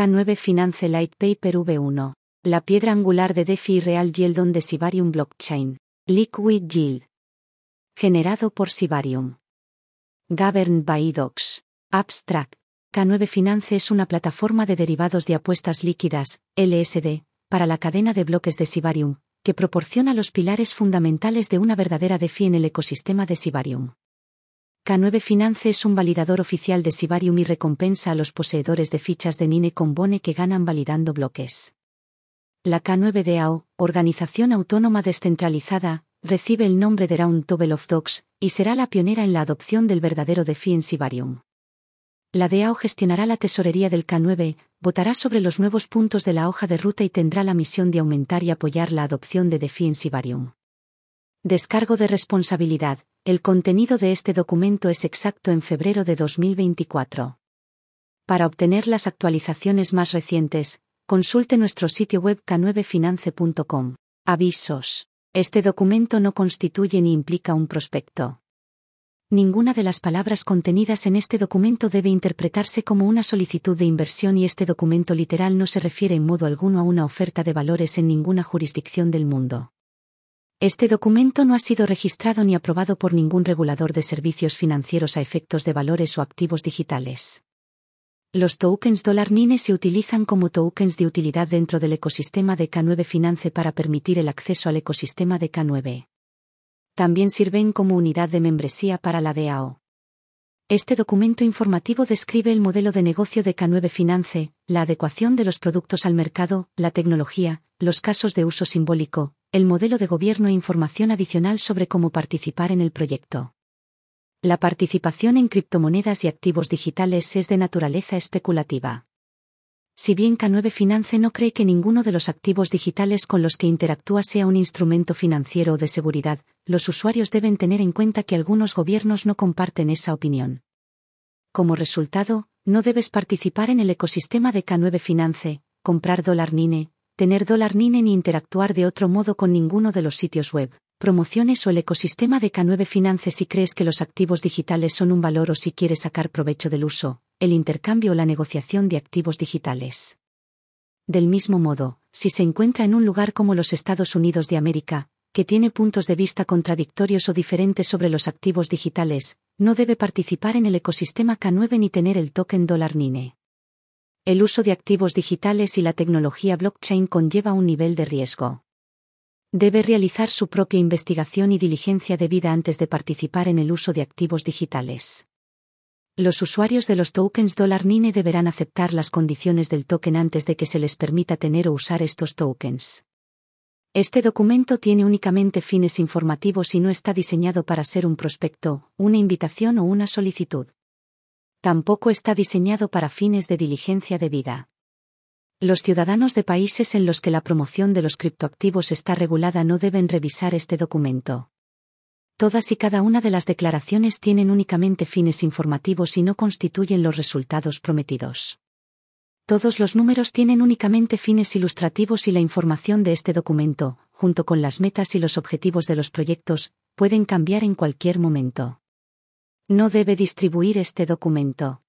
K9 Finance Light Paper V1. La piedra angular de DeFi y Real Yield the Sibarium Blockchain. Liquid Yield. Generado por Sibarium. Governed by Docs. Abstract. K9 Finance es una plataforma de derivados de apuestas líquidas, LSD, para la cadena de bloques de Sibarium, que proporciona los pilares fundamentales de una verdadera DeFi en el ecosistema de Sibarium. K9 Finance es un validador oficial de Sibarium y recompensa a los poseedores de fichas de Nine con Bone que ganan validando bloques. La K9 DAO, organización autónoma descentralizada, recibe el nombre de Round Table of Dogs, y será la pionera en la adopción del verdadero DeFi en Sibarium. La DAO gestionará la tesorería del K9, votará sobre los nuevos puntos de la hoja de ruta y tendrá la misión de aumentar y apoyar la adopción de DeFi en Sibarium. Descargo de responsabilidad. El contenido de este documento es exacto en febrero de 2024. Para obtener las actualizaciones más recientes, consulte nuestro sitio web k9finance.com. Avisos. Este documento no constituye ni implica un prospecto. Ninguna de las palabras contenidas en este documento debe interpretarse como una solicitud de inversión y este documento literal no se refiere en modo alguno a una oferta de valores en ninguna jurisdicción del mundo. Este documento no ha sido registrado ni aprobado por ningún regulador de servicios financieros a efectos de valores o activos digitales. Los tokens dólar NINE se utilizan como tokens de utilidad dentro del ecosistema de K9 Finance para permitir el acceso al ecosistema de K9. También sirven como unidad de membresía para la DAO. Este documento informativo describe el modelo de negocio de K9 Finance, la adecuación de los productos al mercado, la tecnología, los casos de uso simbólico, el modelo de gobierno e información adicional sobre cómo participar en el proyecto. La participación en criptomonedas y activos digitales es de naturaleza especulativa. Si bien K9 Finance no cree que ninguno de los activos digitales con los que interactúa sea un instrumento financiero o de seguridad, los usuarios deben tener en cuenta que algunos gobiernos no comparten esa opinión. Como resultado, no debes participar en el ecosistema de K9 Finance, comprar dólar NINE, tener dólar NINE ni interactuar de otro modo con ninguno de los sitios web, promociones o el ecosistema de K9 Finance si crees que los activos digitales son un valor o si quieres sacar provecho del uso, el intercambio o la negociación de activos digitales. Del mismo modo, si se encuentra en un lugar como los Estados Unidos de América, que tiene puntos de vista contradictorios o diferentes sobre los activos digitales, no debe participar en el ecosistema K9 ni tener el token dólar NINE el uso de activos digitales y la tecnología blockchain conlleva un nivel de riesgo. Debe realizar su propia investigación y diligencia debida antes de participar en el uso de activos digitales. Los usuarios de los tokens NINE deberán aceptar las condiciones del token antes de que se les permita tener o usar estos tokens. Este documento tiene únicamente fines informativos y no está diseñado para ser un prospecto, una invitación o una solicitud tampoco está diseñado para fines de diligencia debida. Los ciudadanos de países en los que la promoción de los criptoactivos está regulada no deben revisar este documento. Todas y cada una de las declaraciones tienen únicamente fines informativos y no constituyen los resultados prometidos. Todos los números tienen únicamente fines ilustrativos y la información de este documento, junto con las metas y los objetivos de los proyectos, pueden cambiar en cualquier momento. No debe distribuir este documento.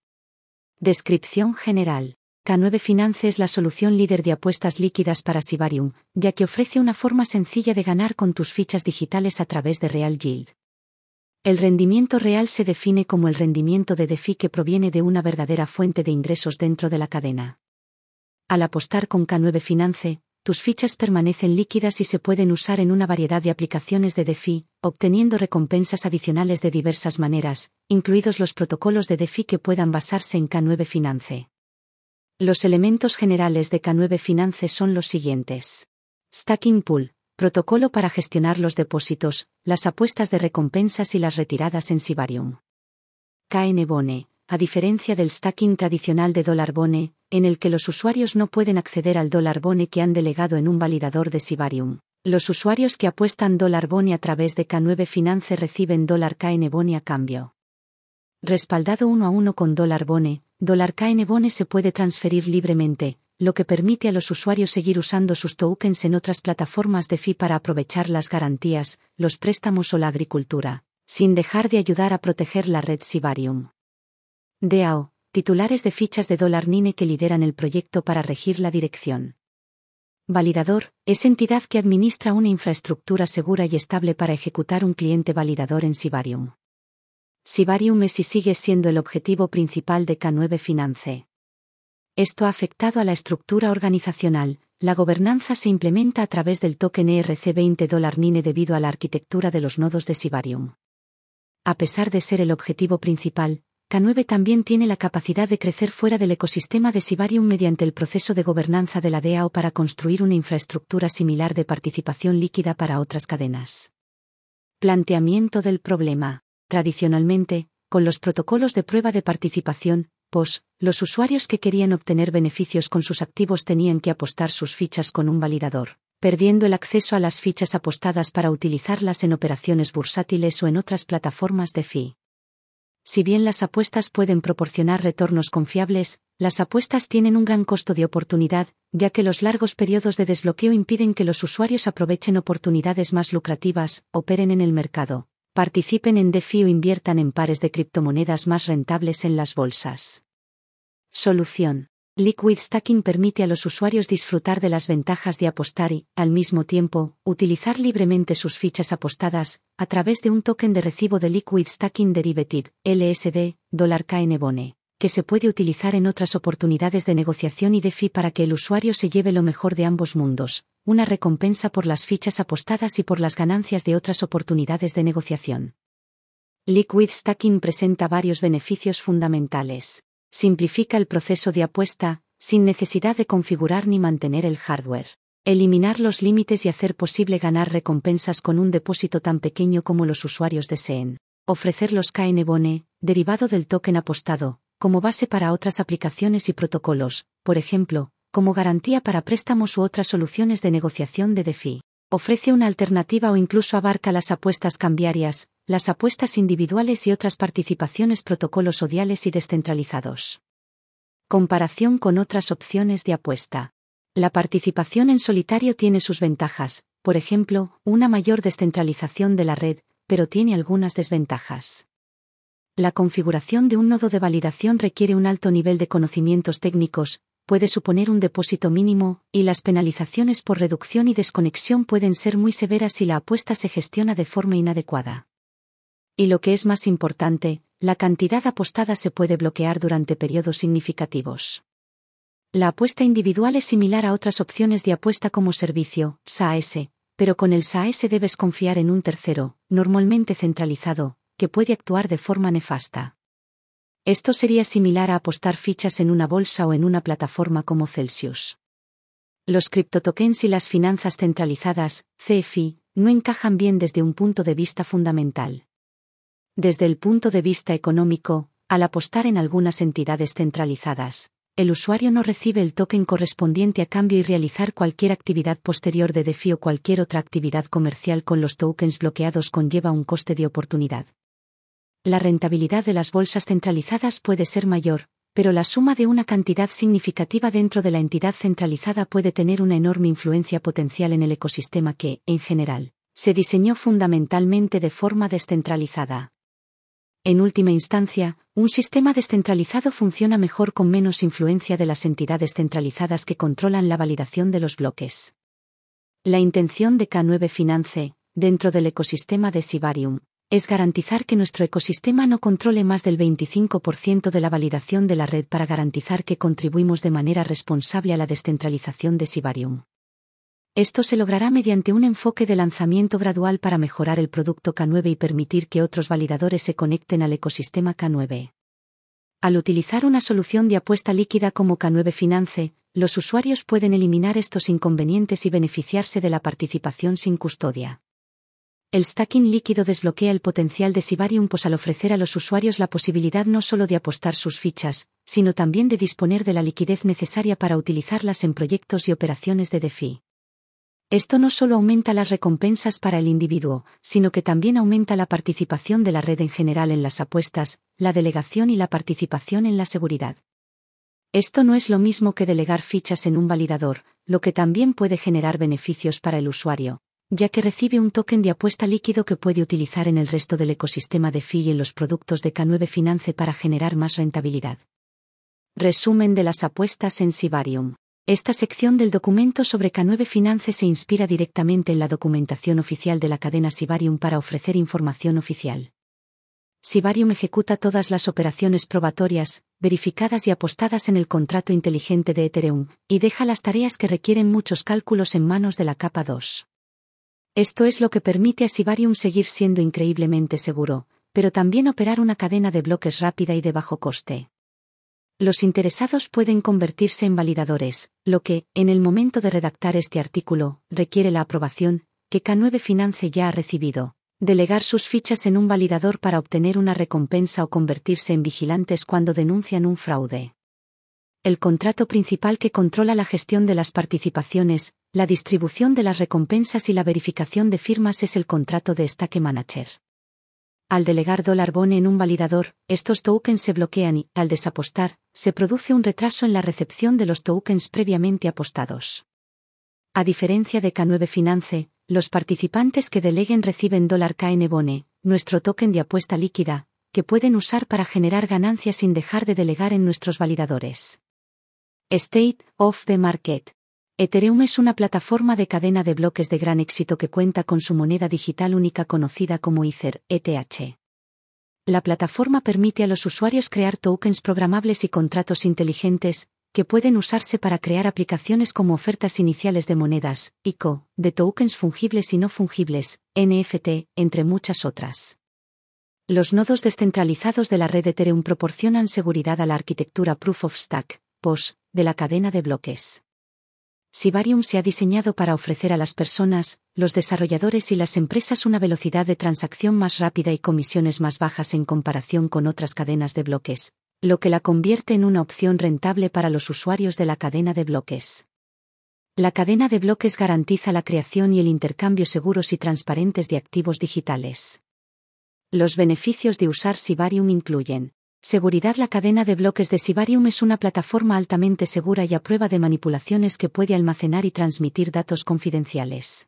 Descripción general. K9 Finance es la solución líder de apuestas líquidas para Sibarium, ya que ofrece una forma sencilla de ganar con tus fichas digitales a través de Real Yield. El rendimiento real se define como el rendimiento de DeFi que proviene de una verdadera fuente de ingresos dentro de la cadena. Al apostar con K9 Finance, tus fichas permanecen líquidas y se pueden usar en una variedad de aplicaciones de DeFi, obteniendo recompensas adicionales de diversas maneras, incluidos los protocolos de DeFi que puedan basarse en K9 Finance. Los elementos generales de K9 Finance son los siguientes. Stacking Pool, protocolo para gestionar los depósitos, las apuestas de recompensas y las retiradas en Sibarium. KN Bone, a diferencia del stacking tradicional de dólar bone, en el que los usuarios no pueden acceder al dólar bone que han delegado en un validador de Sibarium. Los usuarios que apuestan dólar bone a través de K9 Finance reciben dólar KN bone a cambio. Respaldado uno a uno con dólar bone, dólar KN bone se puede transferir libremente, lo que permite a los usuarios seguir usando sus tokens en otras plataformas de FI para aprovechar las garantías, los préstamos o la agricultura, sin dejar de ayudar a proteger la red Sibarium. DAO, titulares de fichas de dólar NINE que lideran el proyecto para regir la dirección. Validador, es entidad que administra una infraestructura segura y estable para ejecutar un cliente validador en Sibarium. Sibarium es y sigue siendo el objetivo principal de K9 Finance. Esto ha afectado a la estructura organizacional, la gobernanza se implementa a través del token ERC20 NINE debido a la arquitectura de los nodos de Sibarium. A pesar de ser el objetivo principal, K9 también tiene la capacidad de crecer fuera del ecosistema de Sibarium mediante el proceso de gobernanza de la DAO para construir una infraestructura similar de participación líquida para otras cadenas. Planteamiento del problema. Tradicionalmente, con los protocolos de prueba de participación, POS, los usuarios que querían obtener beneficios con sus activos tenían que apostar sus fichas con un validador, perdiendo el acceso a las fichas apostadas para utilizarlas en operaciones bursátiles o en otras plataformas de FI. Si bien las apuestas pueden proporcionar retornos confiables, las apuestas tienen un gran costo de oportunidad, ya que los largos periodos de desbloqueo impiden que los usuarios aprovechen oportunidades más lucrativas, operen en el mercado, participen en DeFi o inviertan en pares de criptomonedas más rentables en las bolsas. Solución. Liquid Stacking permite a los usuarios disfrutar de las ventajas de apostar y, al mismo tiempo, utilizar libremente sus fichas apostadas, a través de un token de recibo de Liquid Stacking Derivative, LSD, $KN Bone, que se puede utilizar en otras oportunidades de negociación y DeFi para que el usuario se lleve lo mejor de ambos mundos, una recompensa por las fichas apostadas y por las ganancias de otras oportunidades de negociación. Liquid Stacking presenta varios beneficios fundamentales simplifica el proceso de apuesta, sin necesidad de configurar ni mantener el hardware. Eliminar los límites y hacer posible ganar recompensas con un depósito tan pequeño como los usuarios deseen. Ofrecer los KN Bone, derivado del token apostado, como base para otras aplicaciones y protocolos, por ejemplo, como garantía para préstamos u otras soluciones de negociación de DeFi. Ofrece una alternativa o incluso abarca las apuestas cambiarias, las apuestas individuales y otras participaciones protocolos odiales y descentralizados. Comparación con otras opciones de apuesta. La participación en solitario tiene sus ventajas, por ejemplo, una mayor descentralización de la red, pero tiene algunas desventajas. La configuración de un nodo de validación requiere un alto nivel de conocimientos técnicos, puede suponer un depósito mínimo, y las penalizaciones por reducción y desconexión pueden ser muy severas si la apuesta se gestiona de forma inadecuada. Y lo que es más importante, la cantidad apostada se puede bloquear durante periodos significativos. La apuesta individual es similar a otras opciones de apuesta como servicio, SaaS, pero con el SaaS debes confiar en un tercero, normalmente centralizado, que puede actuar de forma nefasta. Esto sería similar a apostar fichas en una bolsa o en una plataforma como Celsius. Los criptotokens y las finanzas centralizadas, CFI, no encajan bien desde un punto de vista fundamental. Desde el punto de vista económico, al apostar en algunas entidades centralizadas, el usuario no recibe el token correspondiente a cambio y realizar cualquier actividad posterior de DeFi o cualquier otra actividad comercial con los tokens bloqueados conlleva un coste de oportunidad. La rentabilidad de las bolsas centralizadas puede ser mayor, pero la suma de una cantidad significativa dentro de la entidad centralizada puede tener una enorme influencia potencial en el ecosistema que, en general, se diseñó fundamentalmente de forma descentralizada. En última instancia, un sistema descentralizado funciona mejor con menos influencia de las entidades centralizadas que controlan la validación de los bloques. La intención de K9 Finance, dentro del ecosistema de Sibarium, es garantizar que nuestro ecosistema no controle más del 25% de la validación de la red para garantizar que contribuimos de manera responsable a la descentralización de Sibarium. Esto se logrará mediante un enfoque de lanzamiento gradual para mejorar el producto K9 y permitir que otros validadores se conecten al ecosistema K9. Al utilizar una solución de apuesta líquida como K9 Finance, los usuarios pueden eliminar estos inconvenientes y beneficiarse de la participación sin custodia. El stacking líquido desbloquea el potencial de Sibarium POS al ofrecer a los usuarios la posibilidad no solo de apostar sus fichas, sino también de disponer de la liquidez necesaria para utilizarlas en proyectos y operaciones de DeFi. Esto no solo aumenta las recompensas para el individuo, sino que también aumenta la participación de la red en general en las apuestas, la delegación y la participación en la seguridad. Esto no es lo mismo que delegar fichas en un validador, lo que también puede generar beneficios para el usuario, ya que recibe un token de apuesta líquido que puede utilizar en el resto del ecosistema de FI y en los productos de K9 Finance para generar más rentabilidad. Resumen de las apuestas en Sibarium. Esta sección del documento sobre K9 Finance se inspira directamente en la documentación oficial de la cadena Sibarium para ofrecer información oficial. Sibarium ejecuta todas las operaciones probatorias, verificadas y apostadas en el contrato inteligente de Ethereum, y deja las tareas que requieren muchos cálculos en manos de la capa 2. Esto es lo que permite a Sibarium seguir siendo increíblemente seguro, pero también operar una cadena de bloques rápida y de bajo coste. Los interesados pueden convertirse en validadores, lo que, en el momento de redactar este artículo, requiere la aprobación, que K9 Finance ya ha recibido. Delegar sus fichas en un validador para obtener una recompensa o convertirse en vigilantes cuando denuncian un fraude. El contrato principal que controla la gestión de las participaciones, la distribución de las recompensas y la verificación de firmas es el contrato de Stake Manager. Al delegar dólar bone en un validador, estos tokens se bloquean y, al desapostar, se produce un retraso en la recepción de los tokens previamente apostados. A diferencia de K9 Finance, los participantes que deleguen reciben dólar KN Bone, nuestro token de apuesta líquida, que pueden usar para generar ganancias sin dejar de delegar en nuestros validadores. State of the Market. Ethereum es una plataforma de cadena de bloques de gran éxito que cuenta con su moneda digital única conocida como Ether, ETH. La plataforma permite a los usuarios crear tokens programables y contratos inteligentes, que pueden usarse para crear aplicaciones como ofertas iniciales de monedas, ICO, de tokens fungibles y no fungibles, NFT, entre muchas otras. Los nodos descentralizados de la red Ethereum proporcionan seguridad a la arquitectura Proof of Stack, POS, de la cadena de bloques. Sibarium se ha diseñado para ofrecer a las personas, los desarrolladores y las empresas una velocidad de transacción más rápida y comisiones más bajas en comparación con otras cadenas de bloques, lo que la convierte en una opción rentable para los usuarios de la cadena de bloques. La cadena de bloques garantiza la creación y el intercambio seguros y transparentes de activos digitales. Los beneficios de usar Sibarium incluyen Seguridad La cadena de bloques de Sibarium es una plataforma altamente segura y a prueba de manipulaciones que puede almacenar y transmitir datos confidenciales.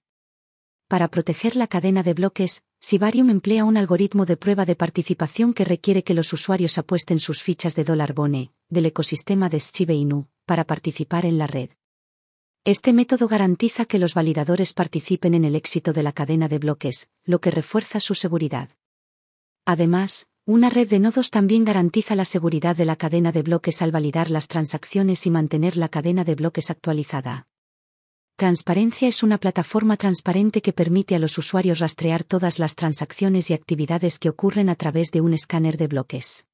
Para proteger la cadena de bloques, Sibarium emplea un algoritmo de prueba de participación que requiere que los usuarios apuesten sus fichas de dólar bone, del ecosistema de Shiba Inu, para participar en la red. Este método garantiza que los validadores participen en el éxito de la cadena de bloques, lo que refuerza su seguridad. Además, una red de nodos también garantiza la seguridad de la cadena de bloques al validar las transacciones y mantener la cadena de bloques actualizada. Transparencia es una plataforma transparente que permite a los usuarios rastrear todas las transacciones y actividades que ocurren a través de un escáner de bloques.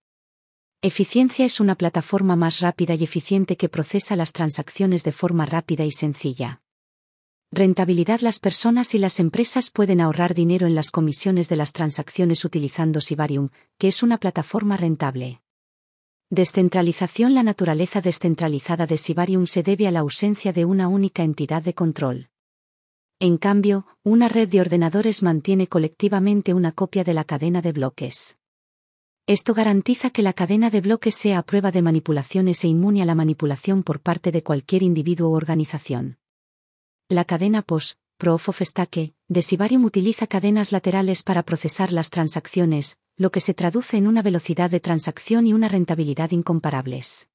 Eficiencia es una plataforma más rápida y eficiente que procesa las transacciones de forma rápida y sencilla. Rentabilidad Las personas y las empresas pueden ahorrar dinero en las comisiones de las transacciones utilizando Sibarium, que es una plataforma rentable. Descentralización La naturaleza descentralizada de Sibarium se debe a la ausencia de una única entidad de control. En cambio, una red de ordenadores mantiene colectivamente una copia de la cadena de bloques. Esto garantiza que la cadena de bloques sea a prueba de manipulaciones e inmune a la manipulación por parte de cualquier individuo o organización. La cadena POS, Proof of Stake, de Sibarium utiliza cadenas laterales para procesar las transacciones, lo que se traduce en una velocidad de transacción y una rentabilidad incomparables.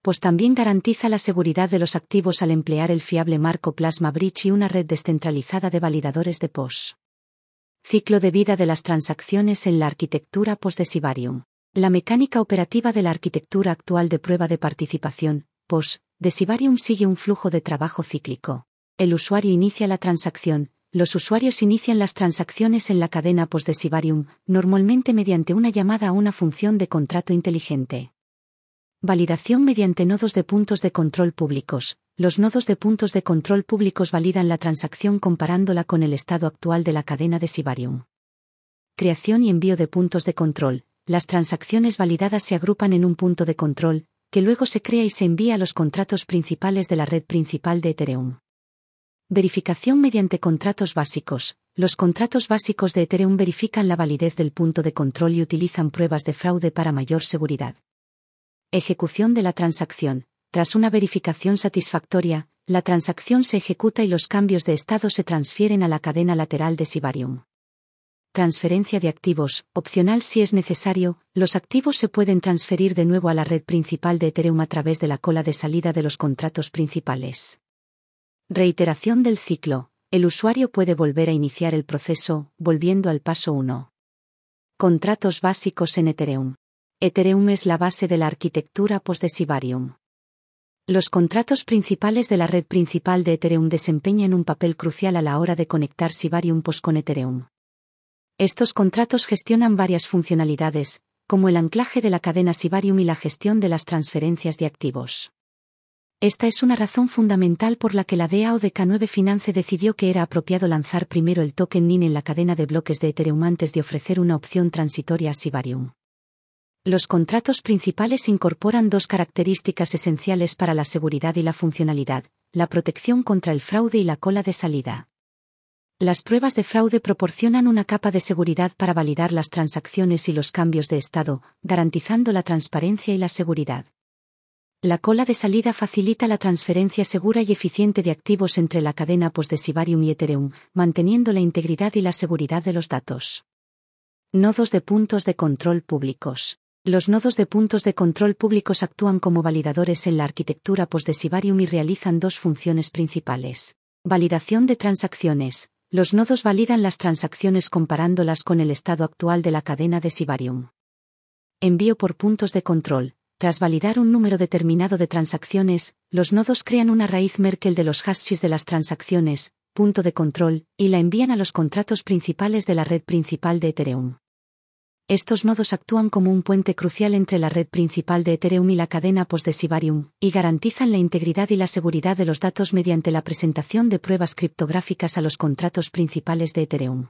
POS también garantiza la seguridad de los activos al emplear el fiable marco Plasma Bridge y una red descentralizada de validadores de POS. Ciclo de vida de las transacciones en la arquitectura POS de Sibarium. La mecánica operativa de la arquitectura actual de prueba de participación, POS, de Sibarium sigue un flujo de trabajo cíclico. El usuario inicia la transacción. Los usuarios inician las transacciones en la cadena post de Sibarium, normalmente mediante una llamada a una función de contrato inteligente. Validación mediante nodos de puntos de control públicos. Los nodos de puntos de control públicos validan la transacción comparándola con el estado actual de la cadena de Sibarium. Creación y envío de puntos de control. Las transacciones validadas se agrupan en un punto de control, que luego se crea y se envía a los contratos principales de la red principal de Ethereum. Verificación mediante contratos básicos. Los contratos básicos de Ethereum verifican la validez del punto de control y utilizan pruebas de fraude para mayor seguridad. Ejecución de la transacción. Tras una verificación satisfactoria, la transacción se ejecuta y los cambios de estado se transfieren a la cadena lateral de Sibarium. Transferencia de activos, opcional si es necesario, los activos se pueden transferir de nuevo a la red principal de Ethereum a través de la cola de salida de los contratos principales. Reiteración del ciclo. El usuario puede volver a iniciar el proceso, volviendo al paso 1. Contratos básicos en Ethereum. Ethereum es la base de la arquitectura post de Sibarium. Los contratos principales de la red principal de Ethereum desempeñan un papel crucial a la hora de conectar Sibarium post con Ethereum. Estos contratos gestionan varias funcionalidades, como el anclaje de la cadena Sibarium y la gestión de las transferencias de activos. Esta es una razón fundamental por la que la DAO de K9 Finance decidió que era apropiado lanzar primero el token NIN en la cadena de bloques de Ethereum antes de ofrecer una opción transitoria a Sibarium. Los contratos principales incorporan dos características esenciales para la seguridad y la funcionalidad, la protección contra el fraude y la cola de salida. Las pruebas de fraude proporcionan una capa de seguridad para validar las transacciones y los cambios de estado, garantizando la transparencia y la seguridad. La cola de salida facilita la transferencia segura y eficiente de activos entre la cadena POS de Sibarium y Ethereum, manteniendo la integridad y la seguridad de los datos. Nodos de puntos de control públicos. Los nodos de puntos de control públicos actúan como validadores en la arquitectura POS de Sibarium y realizan dos funciones principales. Validación de transacciones, los nodos validan las transacciones comparándolas con el estado actual de la cadena de Sibarium. Envío por puntos de control. Tras validar un número determinado de transacciones, los nodos crean una raíz Merkel de los hashes de las transacciones, punto de control, y la envían a los contratos principales de la red principal de Ethereum. Estos nodos actúan como un puente crucial entre la red principal de Ethereum y la cadena POS de Sibarium, y garantizan la integridad y la seguridad de los datos mediante la presentación de pruebas criptográficas a los contratos principales de Ethereum.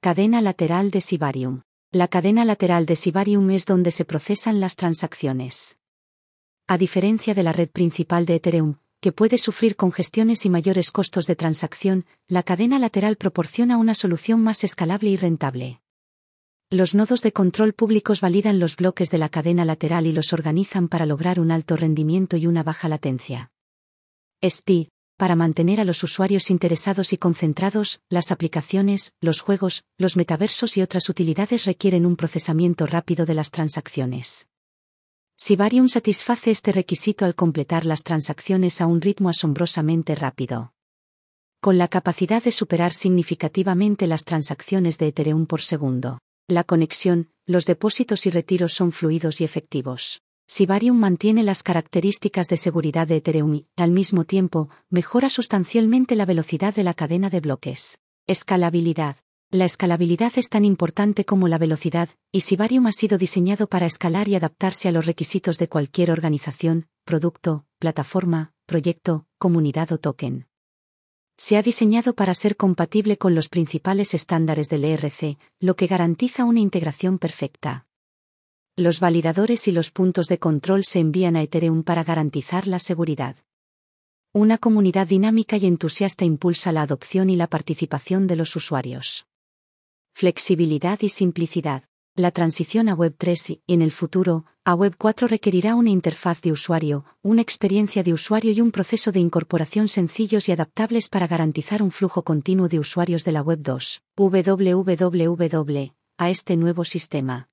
Cadena lateral de Sibarium. La cadena lateral de Sibarium es donde se procesan las transacciones. A diferencia de la red principal de Ethereum, que puede sufrir congestiones y mayores costos de transacción, la cadena lateral proporciona una solución más escalable y rentable. Los nodos de control públicos validan los bloques de la cadena lateral y los organizan para lograr un alto rendimiento y una baja latencia. SPI, para mantener a los usuarios interesados y concentrados, las aplicaciones, los juegos, los metaversos y otras utilidades requieren un procesamiento rápido de las transacciones. Sibarium satisface este requisito al completar las transacciones a un ritmo asombrosamente rápido. Con la capacidad de superar significativamente las transacciones de Ethereum por segundo. La conexión, los depósitos y retiros son fluidos y efectivos. Sibarium mantiene las características de seguridad de Ethereum y, al mismo tiempo, mejora sustancialmente la velocidad de la cadena de bloques. Escalabilidad. La escalabilidad es tan importante como la velocidad, y Sibarium ha sido diseñado para escalar y adaptarse a los requisitos de cualquier organización, producto, plataforma, proyecto, comunidad o token se ha diseñado para ser compatible con los principales estándares del ERC, lo que garantiza una integración perfecta. Los validadores y los puntos de control se envían a Ethereum para garantizar la seguridad. Una comunidad dinámica y entusiasta impulsa la adopción y la participación de los usuarios. Flexibilidad y simplicidad. La transición a Web3 y, en el futuro, a Web4 requerirá una interfaz de usuario, una experiencia de usuario y un proceso de incorporación sencillos y adaptables para garantizar un flujo continuo de usuarios de la Web2, www, a este nuevo sistema.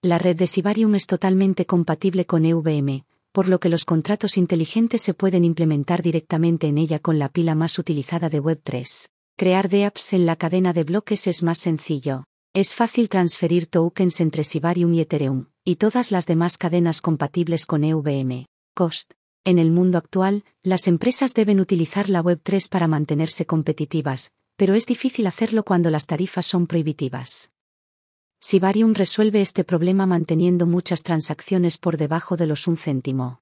La red de Sibarium es totalmente compatible con EVM, por lo que los contratos inteligentes se pueden implementar directamente en ella con la pila más utilizada de Web3. Crear apps en la cadena de bloques es más sencillo. Es fácil transferir tokens entre Sibarium y Ethereum, y todas las demás cadenas compatibles con EVM. Cost. En el mundo actual, las empresas deben utilizar la Web3 para mantenerse competitivas, pero es difícil hacerlo cuando las tarifas son prohibitivas. Sibarium resuelve este problema manteniendo muchas transacciones por debajo de los un céntimo.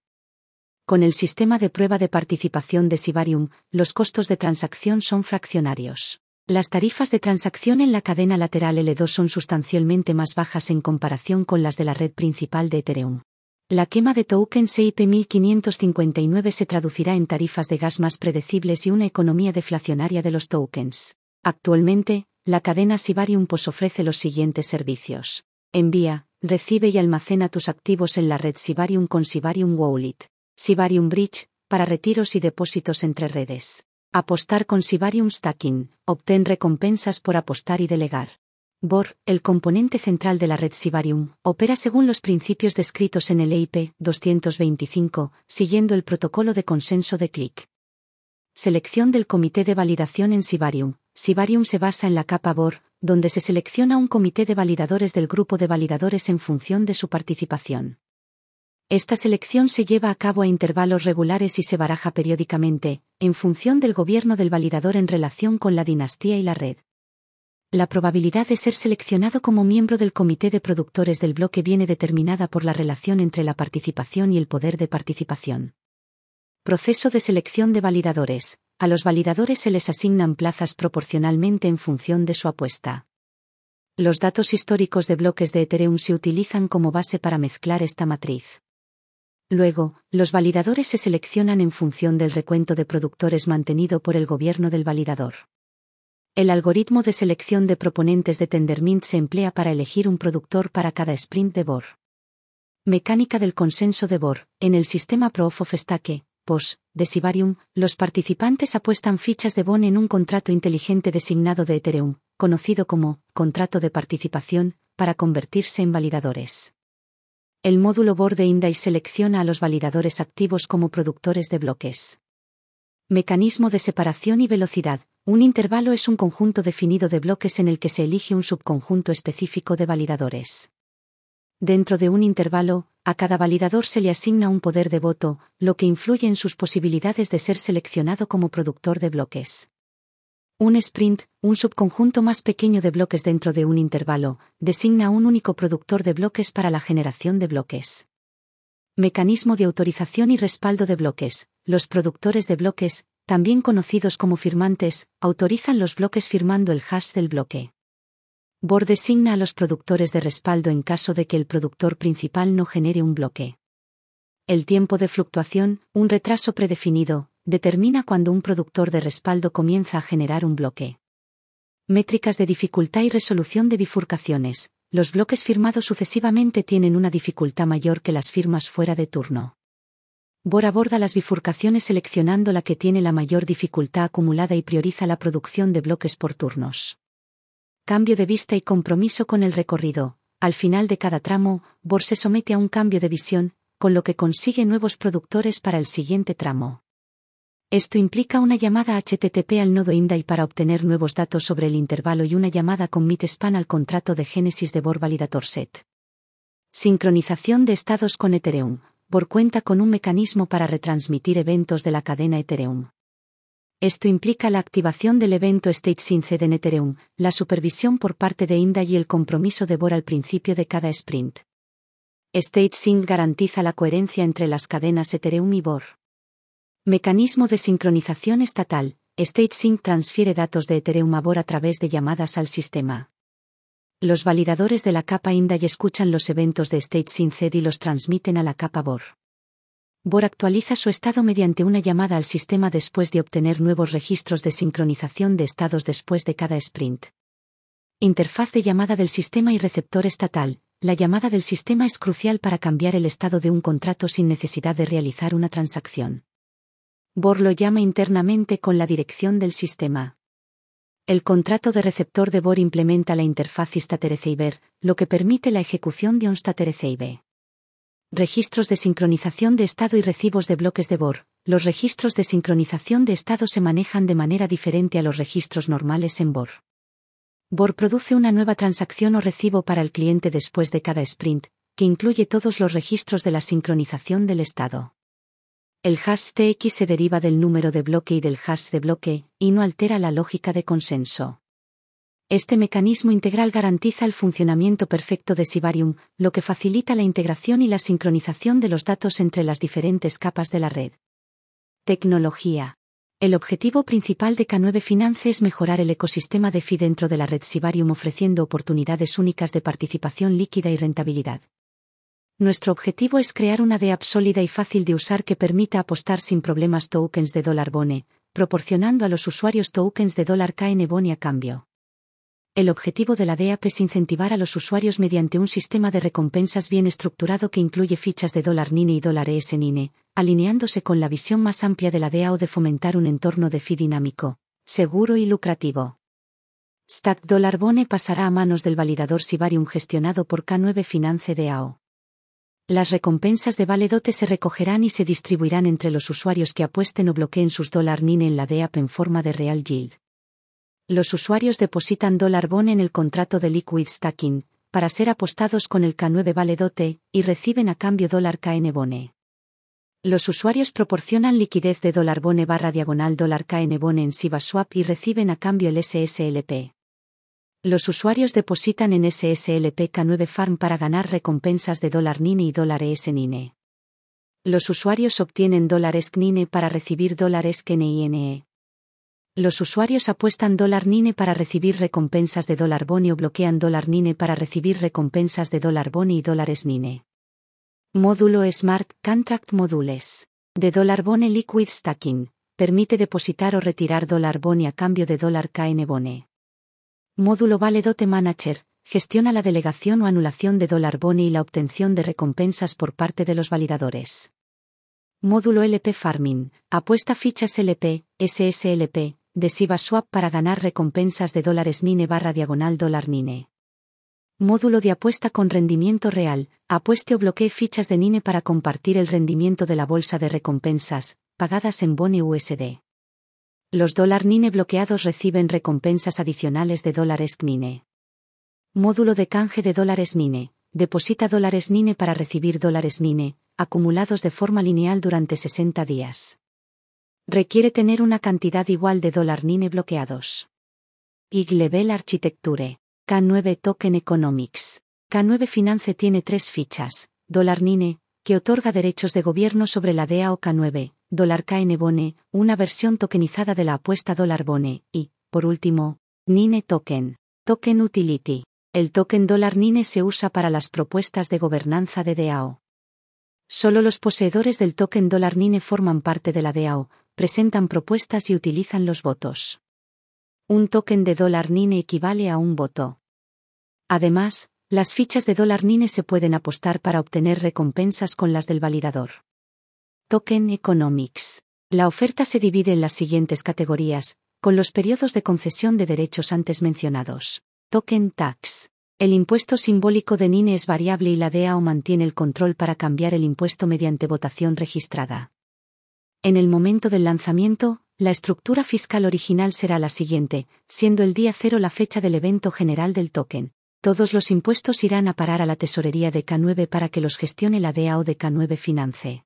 Con el sistema de prueba de participación de Sibarium, los costos de transacción son fraccionarios. Las tarifas de transacción en la cadena lateral L2 son sustancialmente más bajas en comparación con las de la red principal de Ethereum. La quema de tokens EIP 1559 se traducirá en tarifas de gas más predecibles y una economía deflacionaria de los tokens. Actualmente, la cadena Sibarium POS ofrece los siguientes servicios. Envía, recibe y almacena tus activos en la red Sibarium con Sibarium Wallet. Sibarium Bridge, para retiros y depósitos entre redes. Apostar con Sibarium Stacking. Obtén recompensas por apostar y delegar. Bor, el componente central de la red Sibarium, opera según los principios descritos en el EIP 225, siguiendo el protocolo de consenso de clic. Selección del comité de validación en Sibarium. Sibarium se basa en la capa Bor, donde se selecciona un comité de validadores del grupo de validadores en función de su participación. Esta selección se lleva a cabo a intervalos regulares y se baraja periódicamente, en función del gobierno del validador en relación con la dinastía y la red. La probabilidad de ser seleccionado como miembro del comité de productores del bloque viene determinada por la relación entre la participación y el poder de participación. Proceso de selección de validadores. A los validadores se les asignan plazas proporcionalmente en función de su apuesta. Los datos históricos de bloques de Ethereum se utilizan como base para mezclar esta matriz. Luego, los validadores se seleccionan en función del recuento de productores mantenido por el gobierno del validador. El algoritmo de selección de proponentes de Tendermint se emplea para elegir un productor para cada sprint de Bohr. Mecánica del consenso de Bohr. En el sistema Proof of Stake, POS, de Sibarium, los participantes apuestan fichas de BON en un contrato inteligente designado de Ethereum, conocido como contrato de participación, para convertirse en validadores. El módulo Bohr de Index selecciona a los validadores activos como productores de bloques. Mecanismo de separación y velocidad. Un intervalo es un conjunto definido de bloques en el que se elige un subconjunto específico de validadores. Dentro de un intervalo, a cada validador se le asigna un poder de voto, lo que influye en sus posibilidades de ser seleccionado como productor de bloques. Un sprint, un subconjunto más pequeño de bloques dentro de un intervalo, designa un único productor de bloques para la generación de bloques. Mecanismo de autorización y respaldo de bloques. Los productores de bloques, también conocidos como firmantes, autorizan los bloques firmando el hash del bloque. BOR designa a los productores de respaldo en caso de que el productor principal no genere un bloque. El tiempo de fluctuación, un retraso predefinido, determina cuando un productor de respaldo comienza a generar un bloque. Métricas de dificultad y resolución de bifurcaciones. Los bloques firmados sucesivamente tienen una dificultad mayor que las firmas fuera de turno. Bor aborda las bifurcaciones seleccionando la que tiene la mayor dificultad acumulada y prioriza la producción de bloques por turnos. Cambio de vista y compromiso con el recorrido. Al final de cada tramo, Bor se somete a un cambio de visión, con lo que consigue nuevos productores para el siguiente tramo. Esto implica una llamada HTTP al nodo IMDAI para obtener nuevos datos sobre el intervalo y una llamada con MIT-SPAN al contrato de génesis de Bor Validator Set. Sincronización de estados con Ethereum. Bor cuenta con un mecanismo para retransmitir eventos de la cadena Ethereum. Esto implica la activación del evento State Synced en Ethereum, la supervisión por parte de IMDA y el compromiso de Bor al principio de cada sprint. State Sync garantiza la coherencia entre las cadenas Ethereum y Bor. Mecanismo de sincronización estatal. State Sync transfiere datos de Ethereum a Bor a través de llamadas al sistema. Los validadores de la capa IMDA escuchan los eventos de State Synced y los transmiten a la capa BOR. BOR actualiza su estado mediante una llamada al sistema después de obtener nuevos registros de sincronización de estados después de cada sprint. Interfaz de llamada del sistema y receptor estatal. La llamada del sistema es crucial para cambiar el estado de un contrato sin necesidad de realizar una transacción. BOR lo llama internamente con la dirección del sistema. El contrato de receptor de Bor implementa la interfaz ISTATERECEIBER, lo que permite la ejecución de OnStateReceive. Registros de sincronización de estado y recibos de bloques de Bor. Los registros de sincronización de estado se manejan de manera diferente a los registros normales en Bor. Bor produce una nueva transacción o recibo para el cliente después de cada sprint, que incluye todos los registros de la sincronización del estado. El hash TX se deriva del número de bloque y del hash de bloque, y no altera la lógica de consenso. Este mecanismo integral garantiza el funcionamiento perfecto de Sibarium, lo que facilita la integración y la sincronización de los datos entre las diferentes capas de la red. Tecnología. El objetivo principal de K9 Finance es mejorar el ecosistema de FI dentro de la red Sibarium ofreciendo oportunidades únicas de participación líquida y rentabilidad. Nuestro objetivo es crear una DApp sólida y fácil de usar que permita apostar sin problemas tokens de dólar Bone, proporcionando a los usuarios tokens de dólar KN Bone a cambio. El objetivo de la DApp es incentivar a los usuarios mediante un sistema de recompensas bien estructurado que incluye fichas de dólar NINE y dólar ES NINE, alineándose con la visión más amplia de la DAO de fomentar un entorno de FI dinámico, seguro y lucrativo. Stack Dollar Bone pasará a manos del validador Sibarium gestionado por K9 Finance DAO. Las recompensas de Valedote se recogerán y se distribuirán entre los usuarios que apuesten o bloqueen sus dólar NINE en la DEAP en forma de Real Yield. Los usuarios depositan dólar BON en el contrato de Liquid Stacking, para ser apostados con el K9 Valedote, y reciben a cambio dólar KN Bone. Los usuarios proporcionan liquidez de dólar Bone barra diagonal dólar KN Bone en SivaSwap y reciben a cambio el SSLP. Los usuarios depositan en SSLP K9 Farm para ganar recompensas de dólar NINE y dólar ES NINE. Los usuarios obtienen dólares KNINE para recibir dólares KNINE. Los usuarios apuestan dólar NINE para recibir recompensas de dólar BONI o bloquean dólar NINE para recibir recompensas de dólar BONI y dólares NINE. Módulo Smart Contract Modules. De dólar Bone Liquid Stacking. Permite depositar o retirar dólar BONI a cambio de dólar KN Bone. Módulo Valedote Manager, gestiona la delegación o anulación de dólar boni y la obtención de recompensas por parte de los validadores. Módulo LP Farming, apuesta fichas LP, SSLP, de Siva Swap para ganar recompensas de dólares NINE barra diagonal dólar NINE. Módulo de apuesta con rendimiento real, apueste o bloquee fichas de NINE para compartir el rendimiento de la bolsa de recompensas, pagadas en Boni USD. Los dólar NINE bloqueados reciben recompensas adicionales de dólares NINE. Módulo de canje de dólares NINE. Deposita dólares NINE para recibir dólares NINE, acumulados de forma lineal durante 60 días. Requiere tener una cantidad igual de dólar NINE bloqueados. IG Level Architecture. K9 Token Economics. K9 Finance tiene tres fichas. Dólar NINE, que otorga derechos de gobierno sobre la DEA o K9, dólar KN Bone, una versión tokenizada de la apuesta dólar Bone, y, por último, NINE Token. Token Utility. El token dólar NINE se usa para las propuestas de gobernanza de DAO. Solo los poseedores del token dólar NINE forman parte de la DAO, presentan propuestas y utilizan los votos. Un token de dólar NINE equivale a un voto. Además, las fichas de dólar NINE se pueden apostar para obtener recompensas con las del validador. Token Economics. La oferta se divide en las siguientes categorías, con los periodos de concesión de derechos antes mencionados. Token Tax. El impuesto simbólico de NINE es variable y la DAO mantiene el control para cambiar el impuesto mediante votación registrada. En el momento del lanzamiento, la estructura fiscal original será la siguiente, siendo el día cero la fecha del evento general del token. Todos los impuestos irán a parar a la tesorería de K9 para que los gestione la DAO de K9 Finance.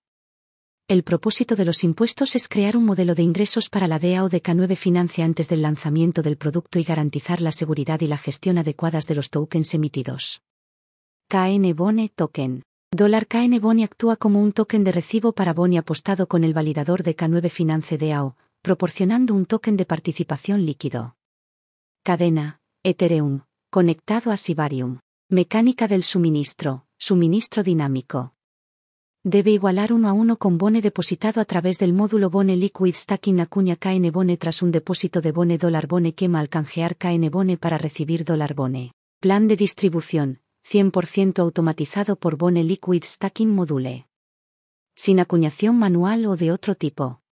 El propósito de los impuestos es crear un modelo de ingresos para la DEA o de K9 Financia antes del lanzamiento del producto y garantizar la seguridad y la gestión adecuadas de los tokens emitidos. KN Bone Token. Dólar KN Boni actúa como un token de recibo para Boni apostado con el validador de K9 Finance DAO, proporcionando un token de participación líquido. Cadena, Ethereum, conectado a Sibarium. Mecánica del suministro, suministro dinámico debe igualar uno a uno con Bone depositado a través del módulo Bone Liquid Stacking acuña KN Bone tras un depósito de Bone dólar Bone quema al canjear KN Bone para recibir dólar Bone. Plan de distribución, 100% automatizado por Bone Liquid Stacking Module. Sin acuñación manual o de otro tipo.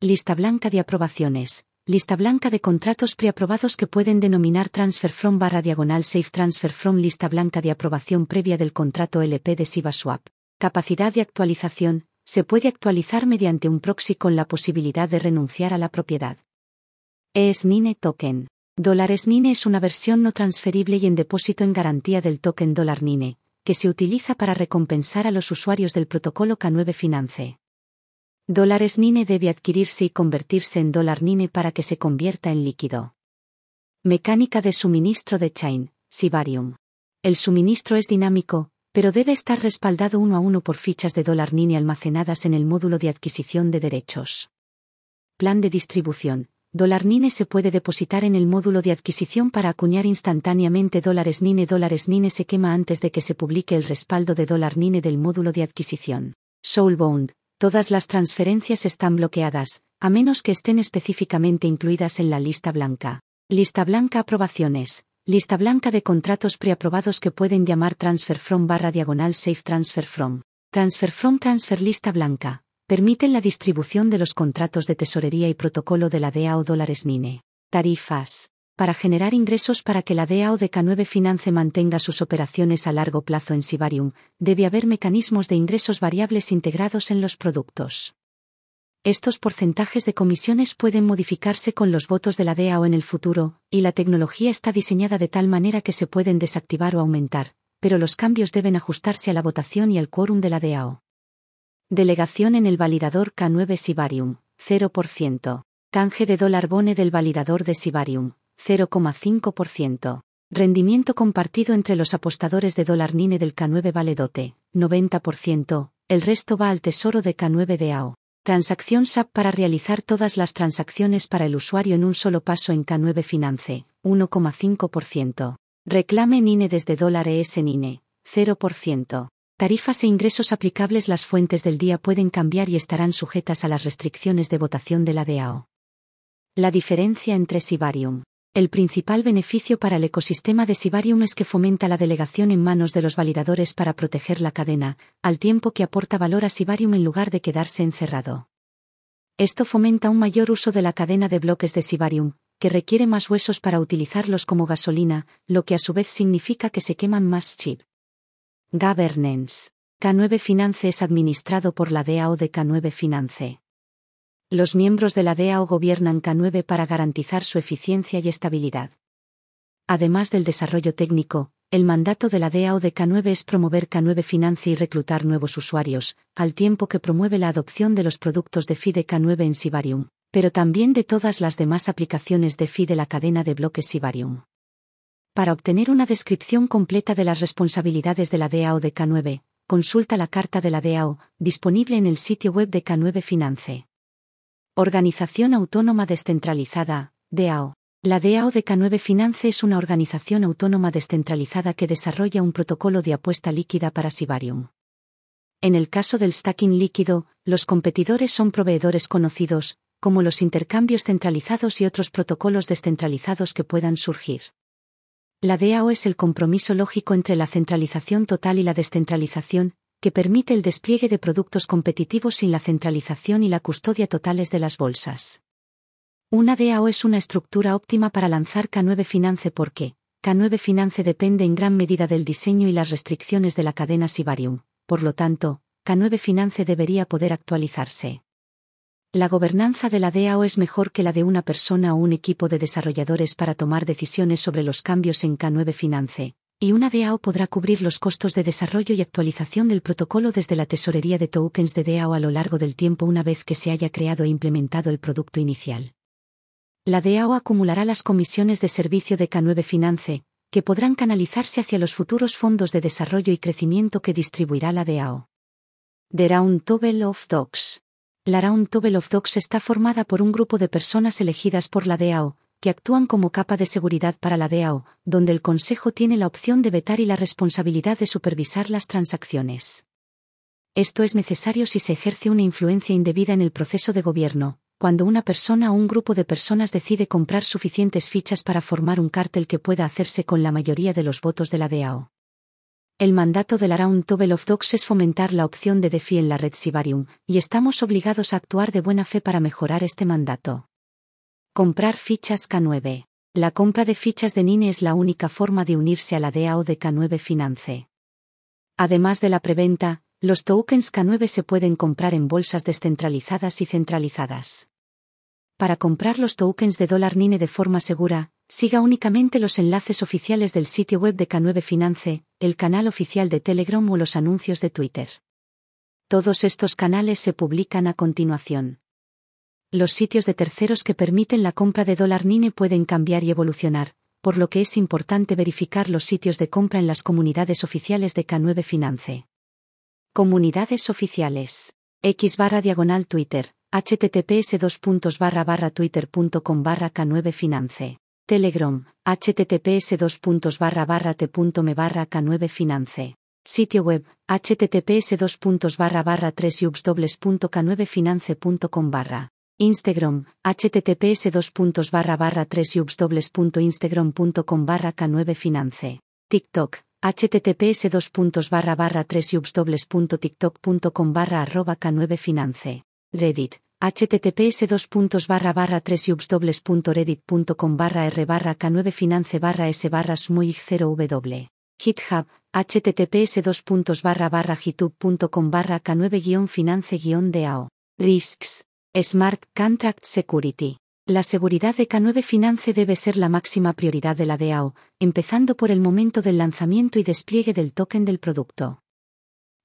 Lista blanca de aprobaciones. Lista blanca de contratos preaprobados que pueden denominar Transfer from barra diagonal Safe Transfer from lista blanca de aprobación previa del contrato LP de SivaSwap. Capacidad de actualización, se puede actualizar mediante un proxy con la posibilidad de renunciar a la propiedad. ESNINE Token. Dólares NINE es una versión no transferible y en depósito en garantía del token dólar NINE, que se utiliza para recompensar a los usuarios del protocolo K9 Finance. Dólares NINE debe adquirirse y convertirse en dólar NINE para que se convierta en líquido. Mecánica de suministro de Chain, Sibarium. El suministro es dinámico, pero debe estar respaldado uno a uno por fichas de dólar NINE almacenadas en el módulo de adquisición de derechos. Plan de distribución. Dólar NINE se puede depositar en el módulo de adquisición para acuñar instantáneamente dólares NINE. Dólares NINE se quema antes de que se publique el respaldo de dólar NINE del módulo de adquisición. Soulbound. Todas las transferencias están bloqueadas, a menos que estén específicamente incluidas en la lista blanca. Lista blanca aprobaciones. Lista blanca de contratos preaprobados que pueden llamar Transfer From barra diagonal Safe Transfer From. Transfer From Transfer Lista blanca. Permiten la distribución de los contratos de tesorería y protocolo de la DEA o dólares NINE. Tarifas. para generar ingresos para que la DAO de K9 Finance mantenga sus operaciones a largo plazo en Sibarium, debe haber mecanismos de ingresos variables integrados en los productos. Estos porcentajes de comisiones pueden modificarse con los votos de la DAO en el futuro, y la tecnología está diseñada de tal manera que se pueden desactivar o aumentar, pero los cambios deben ajustarse a la votación y al quórum de la DAO. Delegación en el validador K9 Sibarium, 0%. Canje de dólar bone del validador de Sibarium, 0,5%. Rendimiento compartido entre los apostadores de dólar NINE del K9 Valedote, 90%. El resto va al tesoro de K9 DAO. Transacción SAP para realizar todas las transacciones para el usuario en un solo paso en K9 Finance, 1,5%. Reclame NINE desde dólar ES NINE, 0%. Tarifas e ingresos aplicables Las fuentes del día pueden cambiar y estarán sujetas a las restricciones de votación de la DAO. La diferencia entre Sibarium. El principal beneficio para el ecosistema de Sibarium es que fomenta la delegación en manos de los validadores para proteger la cadena, al tiempo que aporta valor a Sibarium en lugar de quedarse encerrado. Esto fomenta un mayor uso de la cadena de bloques de Sibarium, que requiere más huesos para utilizarlos como gasolina, lo que a su vez significa que se queman más chip. Governance. K9 Finance es administrado por la DAO de K9 Finance. Los miembros de la DAO gobiernan K9 para garantizar su eficiencia y estabilidad. Además del desarrollo técnico, el mandato de la DAO de K9 es promover K9 Finance y reclutar nuevos usuarios, al tiempo que promueve la adopción de los productos de FI de K9 en Sibarium, pero también de todas las demás aplicaciones de FI de la cadena de bloques Sibarium. Para obtener una descripción completa de las responsabilidades de la DAO de K9, consulta la carta de la DAO, disponible en el sitio web de K9 Finance. Organización Autónoma Descentralizada, DAO. La DAO de K9 Finance es una organización autónoma descentralizada que desarrolla un protocolo de apuesta líquida para Sibarium. En el caso del stacking líquido, los competidores son proveedores conocidos, como los intercambios centralizados y otros protocolos descentralizados que puedan surgir. La DAO es el compromiso lógico entre la centralización total y la descentralización, que permite el despliegue de productos competitivos sin la centralización y la custodia totales de las bolsas. Una DAO es una estructura óptima para lanzar K9 Finance porque, K9 Finance depende en gran medida del diseño y las restricciones de la cadena Sibarium, por lo tanto, K9 Finance debería poder actualizarse. La gobernanza de la DAO es mejor que la de una persona o un equipo de desarrolladores para tomar decisiones sobre los cambios en K9 Finance, y una DAO podrá cubrir los costos de desarrollo y actualización del protocolo desde la tesorería de tokens de DAO a lo largo del tiempo una vez que se haya creado e implementado el producto inicial. La DAO acumulará las comisiones de servicio de K9 Finance, que podrán canalizarse hacia los futuros fondos de desarrollo y crecimiento que distribuirá la DAO. The Round of Dogs. La Round Table of Dogs está formada por un grupo de personas elegidas por la DAO, que actúan como capa de seguridad para la DAO, donde el Consejo tiene la opción de vetar y la responsabilidad de supervisar las transacciones. Esto es necesario si se ejerce una influencia indebida en el proceso de gobierno, cuando una persona o un grupo de personas decide comprar suficientes fichas para formar un cártel que pueda hacerse con la mayoría de los votos de la DAO. El mandato de la Round Table of Dogs es fomentar la opción de DeFi en la red Sibarium, y estamos obligados a actuar de buena fe para mejorar este mandato. Comprar fichas K9. La compra de fichas de NINE es la única forma de unirse a la DAO de K9 Finance. Además de la preventa, los tokens K9 se pueden comprar en bolsas descentralizadas y centralizadas. Para comprar los tokens de dólar NINE de forma segura, siga únicamente los enlaces oficiales del sitio web de K9 Finance, el canal oficial de Telegram o los anuncios de Twitter. Todos estos canales se publican a continuación. Los sitios de terceros que permiten la compra de dólar NINE pueden cambiar y evolucionar, por lo que es importante verificar los sitios de compra en las comunidades oficiales de K9 Finance. Comunidades oficiales. X barra diagonal Twitter, https barra barra twitter.com barra K9 Finance. Telegram, https t.me barra K9 Finance. Sitio web, https barra barra 3 k9finance.com barra. Instagram, https barra barra 3 instagram.com barra k9 finance. TikTok, https barra barra 3 tiktok.com barra arroba k9 finance. Reddit, https 2 barra barra 3 ubsdobles.reddit.com barra r barra k9 finance barra s barra smuig 0 w GitHub, https 2 barra barra github.com barra k9 finance DAO. Risks. Smart Contract Security. La seguridad de K9 Finance debe ser la máxima prioridad de la DAO, empezando por el momento del lanzamiento y despliegue del token del producto.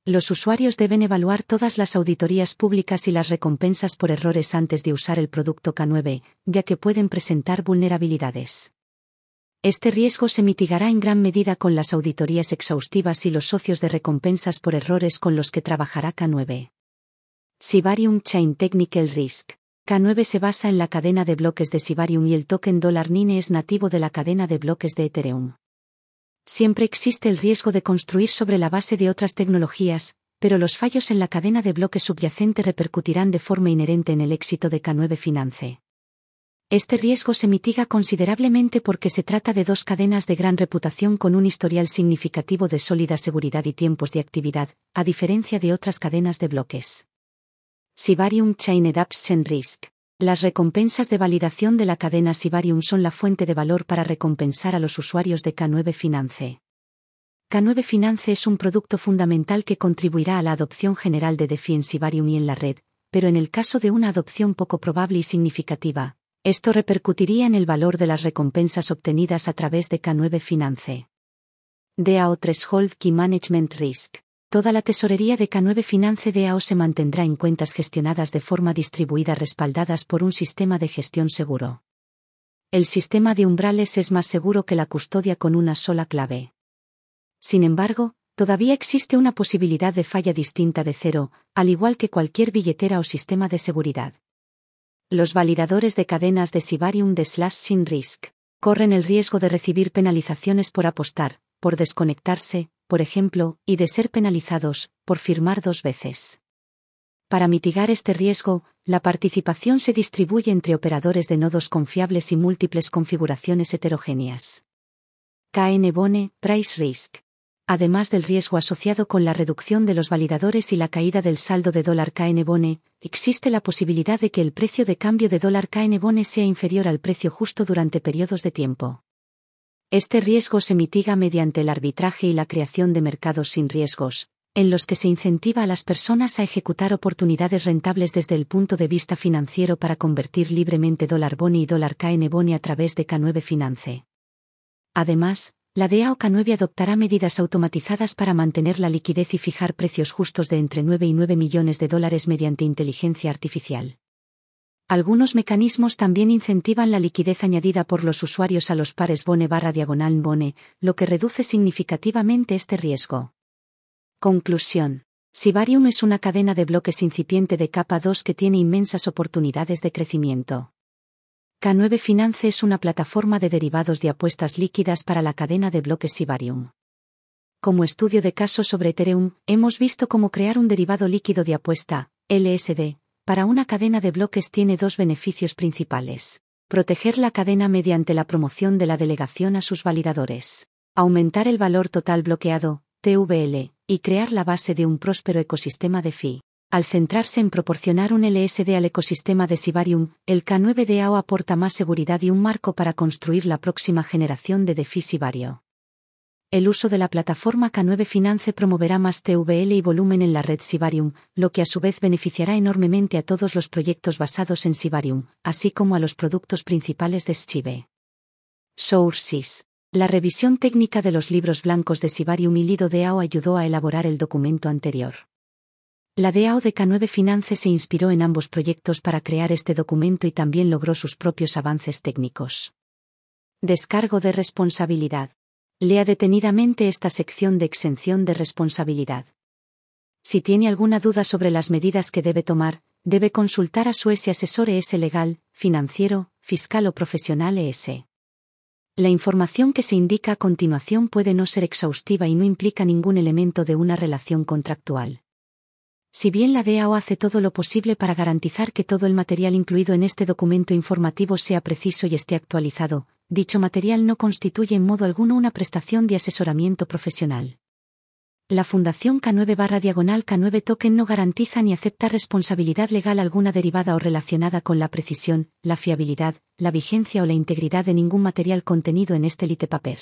Los usuarios deben evaluar todas las auditorías públicas y las recompensas por errores antes de usar el producto K9, ya que pueden presentar vulnerabilidades. Este riesgo se mitigará en gran medida con las auditorías exhaustivas y los socios de recompensas por errores con los que trabajará K9. Sibarium Chain Technical Risk. K9 se basa en la cadena de bloques de Sibarium y el token $NINE es nativo de la cadena de bloques de Ethereum. Siempre existe el riesgo de construir sobre la base de otras tecnologías, pero los fallos en la cadena de bloques subyacente repercutirán de forma inherente en el éxito de K9 Finance. Este riesgo se mitiga considerablemente porque se trata de dos cadenas de gran reputación con un historial significativo de sólida seguridad y tiempos de actividad, a diferencia de otras cadenas de bloques. Sibarium Chain Adaption Risk. Las recompensas de validación de la cadena Sibarium son la fuente de valor para recompensar a los usuarios de K9 Finance. K9 Finance es un producto fundamental que contribuirá a la adopción general de DeFi en Sibarium y en la red, pero en el caso de una adopción poco probable y significativa, esto repercutiría en el valor de las recompensas obtenidas a través de K9 Finance. DAO Threshold Key Management Risk. Toda la tesorería de K9 Finance DAO se mantendrá en cuentas gestionadas de forma distribuida respaldadas por un sistema de gestión seguro. El sistema de umbrales es más seguro que la custodia con una sola clave. Sin embargo, todavía existe una posibilidad de falla distinta de cero, al igual que cualquier billetera o sistema de seguridad. Los validadores de cadenas de Sibarium de Slash Sin Risk corren el riesgo de recibir penalizaciones por apostar, por desconectarse, por ejemplo, y de ser penalizados, por firmar dos veces. Para mitigar este riesgo, la participación se distribuye entre operadores de nodos confiables y múltiples configuraciones heterogéneas. KN Bone, Price Risk. Además del riesgo asociado con la reducción de los validadores y la caída del saldo de dólar KN Bone, existe la posibilidad de que el precio de cambio de dólar KN Bone sea inferior al precio justo durante periodos de tiempo. Este riesgo se mitiga mediante el arbitraje y la creación de mercados sin riesgos, en los que se incentiva a las personas a ejecutar oportunidades rentables desde el punto de vista financiero para convertir libremente dólar boni y dólar KN boni a través de K9 Finance. Además, la DAO K9 adoptará medidas automatizadas para mantener la liquidez y fijar precios justos de entre 9 y 9 millones de dólares mediante inteligencia artificial. Algunos mecanismos también incentivan la liquidez añadida por los usuarios a los pares Bone barra diagonal Bone, lo que reduce significativamente este riesgo. Conclusión. Sibarium es una cadena de bloques incipiente de capa 2 que tiene inmensas oportunidades de crecimiento. K9 Finance es una plataforma de derivados de apuestas líquidas para la cadena de bloques Sibarium. Como estudio de caso sobre Ethereum, hemos visto cómo crear un derivado líquido de apuesta, LSD, para una cadena de bloques tiene dos beneficios principales. Proteger la cadena mediante la promoción de la delegación a sus validadores. Aumentar el valor total bloqueado, TVL, y crear la base de un próspero ecosistema de FI. Al centrarse en proporcionar un LSD al ecosistema de Sibarium, el K9DAO aporta más seguridad y un marco para construir la próxima generación de DeFi Sibario el uso de la plataforma K9 Finance promoverá más TVL y volumen en la red Sibarium, lo que a su vez beneficiará enormemente a todos los proyectos basados en Sibarium, así como a los productos principales de Schive. Sources. La revisión técnica de los libros blancos de Sibarium y Lido DAO ayudó a elaborar el documento anterior. La DAO de K9 Finance se inspiró en ambos proyectos para crear este documento y también logró sus propios avances técnicos. Descargo de responsabilidad. Lea detenidamente esta sección de exención de responsabilidad. Si tiene alguna duda sobre las medidas que debe tomar, debe consultar a su ese asesor ES legal, financiero, fiscal o profesional ES. La información que se indica a continuación puede no ser exhaustiva y no implica ningún elemento de una relación contractual. Si bien la DAO hace todo lo posible para garantizar que todo el material incluido en este documento informativo sea preciso y esté actualizado, dicho material no constituye en modo alguno una prestación de asesoramiento profesional. La Fundación K9 barra diagonal K9 token no garantiza ni acepta responsabilidad legal alguna derivada o relacionada con la precisión, la fiabilidad, la vigencia o la integridad de ningún material contenido en este lite paper.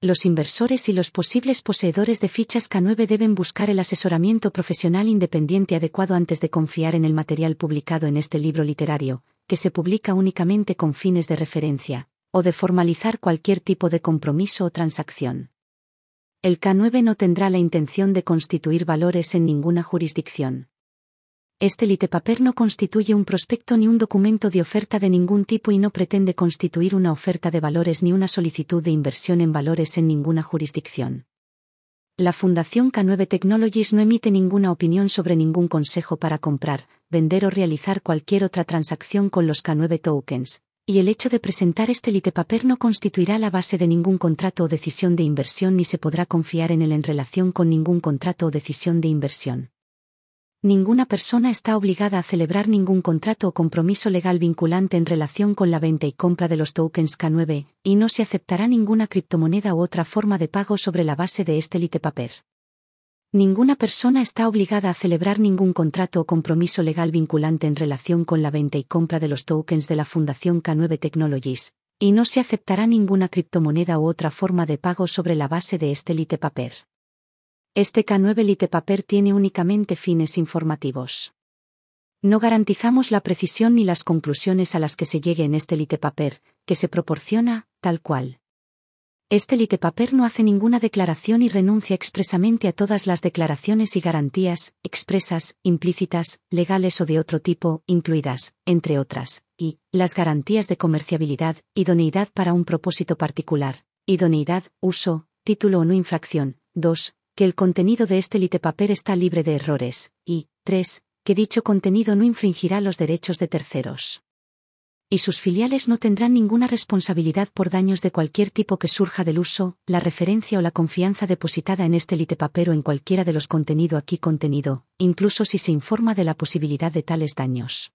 Los inversores y los posibles poseedores de fichas K9 deben buscar el asesoramiento profesional independiente adecuado antes de confiar en el material publicado en este libro literario, que se publica únicamente con fines de referencia, o de formalizar cualquier tipo de compromiso o transacción. El K9 no tendrá la intención de constituir valores en ninguna jurisdicción. Este litepaper no constituye un prospecto ni un documento de oferta de ningún tipo y no pretende constituir una oferta de valores ni una solicitud de inversión en valores en ninguna jurisdicción. La Fundación K9 Technologies no emite ninguna opinión sobre ningún consejo para comprar, vender o realizar cualquier otra transacción con los K9 tokens, y el hecho de presentar este litepaper no constituirá la base de ningún contrato o decisión de inversión ni se podrá confiar en él en relación con ningún contrato o decisión de inversión. Ninguna persona está obligada a celebrar ningún contrato o compromiso legal vinculante en relación con la venta y compra de los tokens K9, y no se aceptará ninguna criptomoneda u otra forma de pago sobre la base de este litepaper. Ninguna persona está obligada a celebrar ningún contrato o compromiso legal vinculante en relación con la venta y compra de los tokens de la Fundación K9 Technologies, y no se aceptará ninguna criptomoneda u otra forma de pago sobre la base de este litepaper. Este K9 litepaper tiene únicamente fines informativos. No garantizamos la precisión ni las conclusiones a las que se llegue en este litepaper, que se proporciona, tal cual. Este litepaper no hace ninguna declaración y renuncia expresamente a todas las declaraciones y garantías, expresas, implícitas, legales o de otro tipo, incluidas, entre otras, y, las garantías de comerciabilidad, idoneidad para un propósito particular, idoneidad, uso, título o no infracción. 2. Que el contenido de este litepaper está libre de errores, y, 3. Que dicho contenido no infringirá los derechos de terceros y sus filiales no tendrán ninguna responsabilidad por daños de cualquier tipo que surja del uso, la referencia o la confianza depositada en este litepapero en cualquiera de los contenido aquí contenido, incluso si se informa de la posibilidad de tales daños.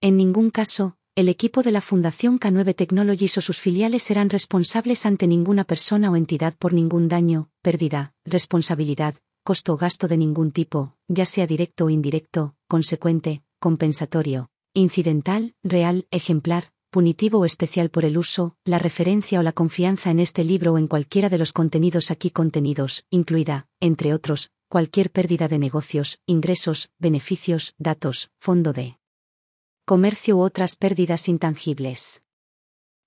En ningún caso, el equipo de la Fundación K9 Technologies o sus filiales serán responsables ante ninguna persona o entidad por ningún daño, pérdida, responsabilidad, costo o gasto de ningún tipo, ya sea directo o indirecto, consecuente, compensatorio, incidental, real, ejemplar, punitivo o especial por el uso, la referencia o la confianza en este libro o en cualquiera de los contenidos aquí contenidos, incluida, entre otros, cualquier pérdida de negocios, ingresos, beneficios, datos, fondo de comercio u otras pérdidas intangibles.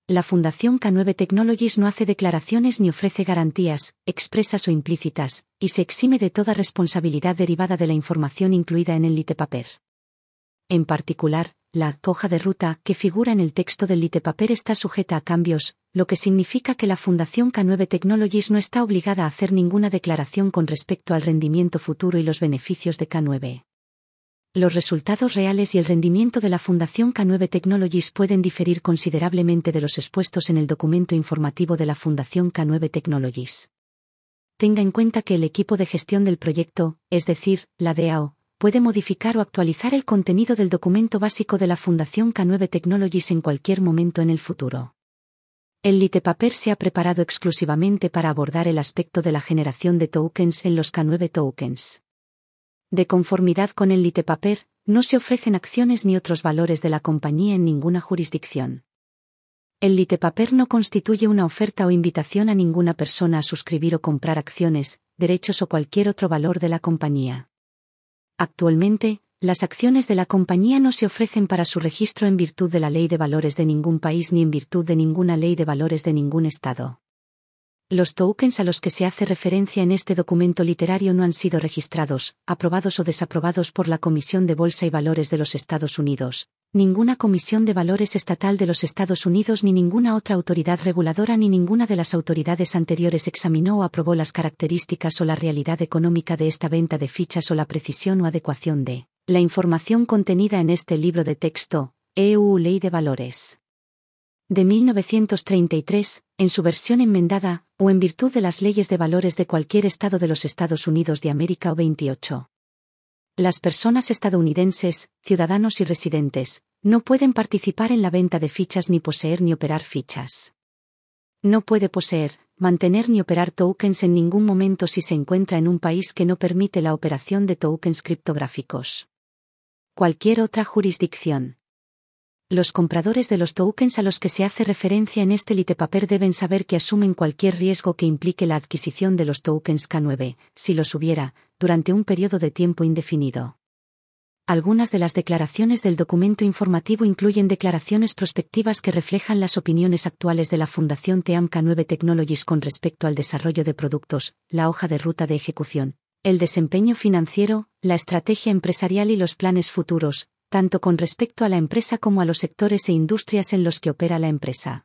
La Fundación K9 Technologies no hace declaraciones ni ofrece garantías, expresas o implícitas, y se exime de toda responsabilidad derivada de la información incluida en el litepaper. En particular, la hoja de ruta que figura en el texto del litepaper está sujeta a cambios, lo que significa que la Fundación K9 Technologies no está obligada a hacer ninguna declaración con respecto al rendimiento futuro y los beneficios de K9. Los resultados reales y el rendimiento de la Fundación K9 Technologies pueden diferir considerablemente de los expuestos en el documento informativo de la Fundación K9 Technologies. Tenga en cuenta que el equipo de gestión del proyecto, es decir, la DAO, puede modificar o actualizar el contenido del documento básico de la Fundación K9 Technologies en cualquier momento en el futuro. El litepaper se ha preparado exclusivamente para abordar el aspecto de la generación de tokens en los K9 tokens. De conformidad con el litepaper, no se ofrecen acciones ni otros valores de la compañía en ninguna jurisdicción. El litepaper no constituye una oferta o invitación a ninguna persona a suscribir o comprar acciones, derechos o cualquier otro valor de la compañía. Actualmente, las acciones de la compañía no se ofrecen para su registro en virtud de la ley de valores de ningún país ni en virtud de ninguna ley de valores de ningún Estado. Los tokens a los que se hace referencia en este documento literario no han sido registrados, aprobados o desaprobados por la Comisión de Bolsa y Valores de los Estados Unidos, ninguna Comisión de Valores Estatal de los Estados Unidos ni ninguna otra autoridad reguladora ni ninguna de las autoridades anteriores examinó o aprobó las características o la realidad económica de esta venta de fichas o la precisión o adecuación de la información contenida en este libro de texto, EU Ley de Valores. De 1933, en su versión enmendada, o en virtud de las leyes de valores de cualquier Estado de los Estados Unidos de América o 28. Las personas estadounidenses, ciudadanos y residentes, no pueden participar en la venta de fichas ni poseer ni operar fichas. No puede poseer, mantener ni operar tokens en ningún momento si se encuentra en un país que no permite la operación de tokens criptográficos. Cualquier otra jurisdicción. Los compradores de los tokens a los que se hace referencia en este litepaper deben saber que asumen cualquier riesgo que implique la adquisición de los tokens K9, si los hubiera, durante un periodo de tiempo indefinido. Algunas de las declaraciones del documento informativo incluyen declaraciones prospectivas que reflejan las opiniones actuales de la Fundación TEAMK 9 Technologies con respecto al desarrollo de productos, la hoja de ruta de ejecución, el desempeño financiero, la estrategia empresarial y los planes futuros, tanto con respecto a la empresa como a los sectores e industrias en los que opera la empresa.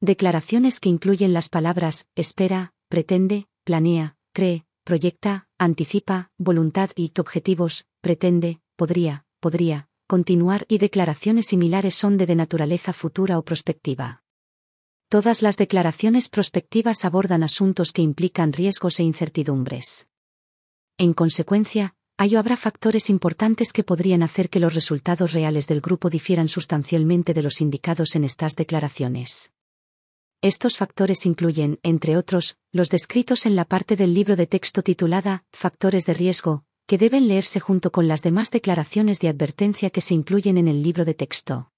Declaraciones que incluyen las palabras espera, pretende, planea, cree, proyecta, anticipa, voluntad y objetivos, pretende, podría, podría, continuar y declaraciones similares son de, naturaleza futura o prospectiva. Todas las declaraciones prospectivas abordan asuntos que implican riesgos e incertidumbres. En consecuencia, hay habrá factores importantes que podrían hacer que los resultados reales del grupo difieran sustancialmente de los indicados en estas declaraciones. Estos factores incluyen, entre otros, los descritos en la parte del libro de texto titulada Factores de riesgo, que deben leerse junto con las demás declaraciones de advertencia que se incluyen en el libro de texto.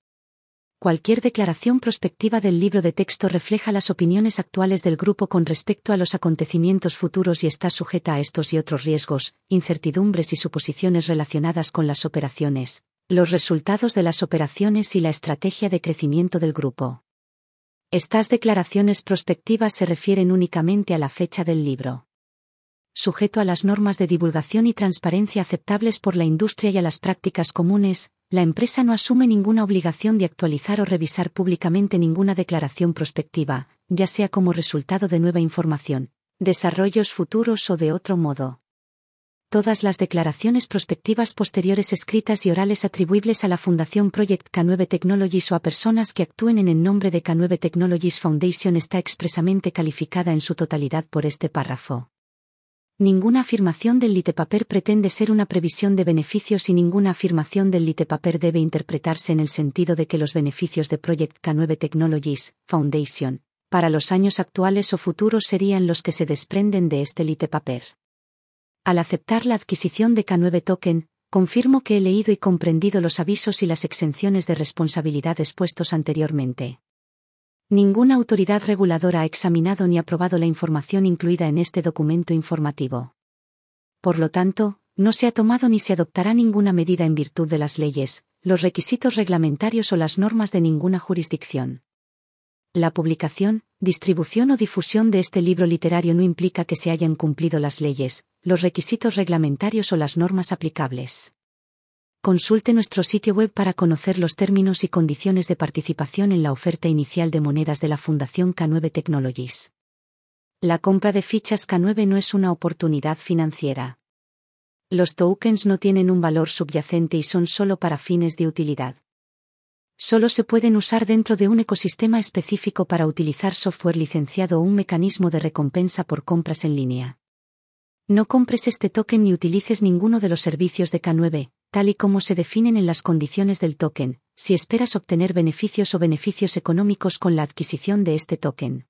Cualquier declaración prospectiva del libro de texto refleja las opiniones actuales del grupo con respecto a los acontecimientos futuros y está sujeta a estos y otros riesgos, incertidumbres y suposiciones relacionadas con las operaciones, los resultados de las operaciones y la estrategia de crecimiento del grupo. Estas declaraciones prospectivas se refieren únicamente a la fecha del libro sujeto a las normas de divulgación y transparencia aceptables por la industria y a las prácticas comunes, la empresa no asume ninguna obligación de actualizar o revisar públicamente ninguna declaración prospectiva, ya sea como resultado de nueva información, desarrollos futuros o de otro modo. Todas las declaraciones prospectivas posteriores escritas y orales atribuibles a la Fundación Project K9 Technologies o a personas que actúen en el nombre de K9 Technologies Foundation está expresamente calificada en su totalidad por este párrafo. Ninguna afirmación del litepaper pretende ser una previsión de beneficios y ninguna afirmación del litepaper debe interpretarse en el sentido de que los beneficios de Project K9 Technologies Foundation para los años actuales o futuros serían los que se desprenden de este litepaper. Al aceptar la adquisición de K9 Token, confirmo que he leído y comprendido los avisos y las exenciones de responsabilidad expuestos anteriormente. Ninguna autoridad reguladora ha examinado ni aprobado la información incluida en este documento informativo. Por lo tanto, no se ha tomado ni se adoptará ninguna medida en virtud de las leyes, los requisitos reglamentarios o las normas de ninguna jurisdicción. La publicación, distribución o difusión de este libro literario no implica que se hayan cumplido las leyes, los requisitos reglamentarios o las normas aplicables. Consulte nuestro sitio web para conocer los términos y condiciones de participación en la oferta inicial de monedas de la Fundación K9 Technologies. La compra de fichas K9 no es una oportunidad financiera. Los tokens no tienen un valor subyacente y son solo para fines de utilidad. Solo se pueden usar dentro de un ecosistema específico para utilizar software licenciado o un mecanismo de recompensa por compras en línea. No compres este token ni utilices ninguno de los servicios de K9, tal y como se definen en las condiciones del token, si esperas obtener beneficios o beneficios económicos con la adquisición de este token.